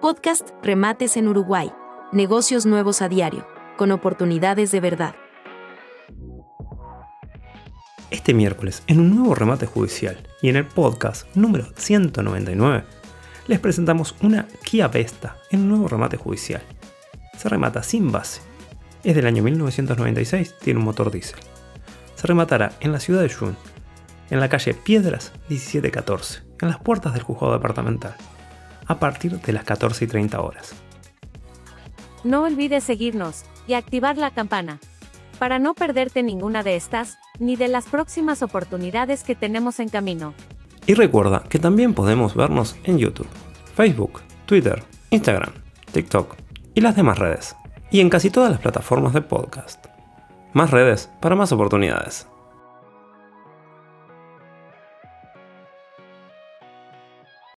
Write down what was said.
Podcast Remates en Uruguay. Negocios nuevos a diario, con oportunidades de verdad. Este miércoles, en un nuevo remate judicial y en el podcast número 199, les presentamos una Kia Vesta en un nuevo remate judicial. Se remata sin base. Es del año 1996, tiene un motor diésel. Se rematará en la ciudad de Jun, en la calle Piedras 1714, en las puertas del juzgado departamental, a partir de las 14 y 30 horas. No olvides seguirnos y activar la campana para no perderte ninguna de estas, ni de las próximas oportunidades que tenemos en camino. Y recuerda que también podemos vernos en YouTube, Facebook, Twitter, Instagram, TikTok y las demás redes. Y en casi todas las plataformas de podcast. Más redes para más oportunidades.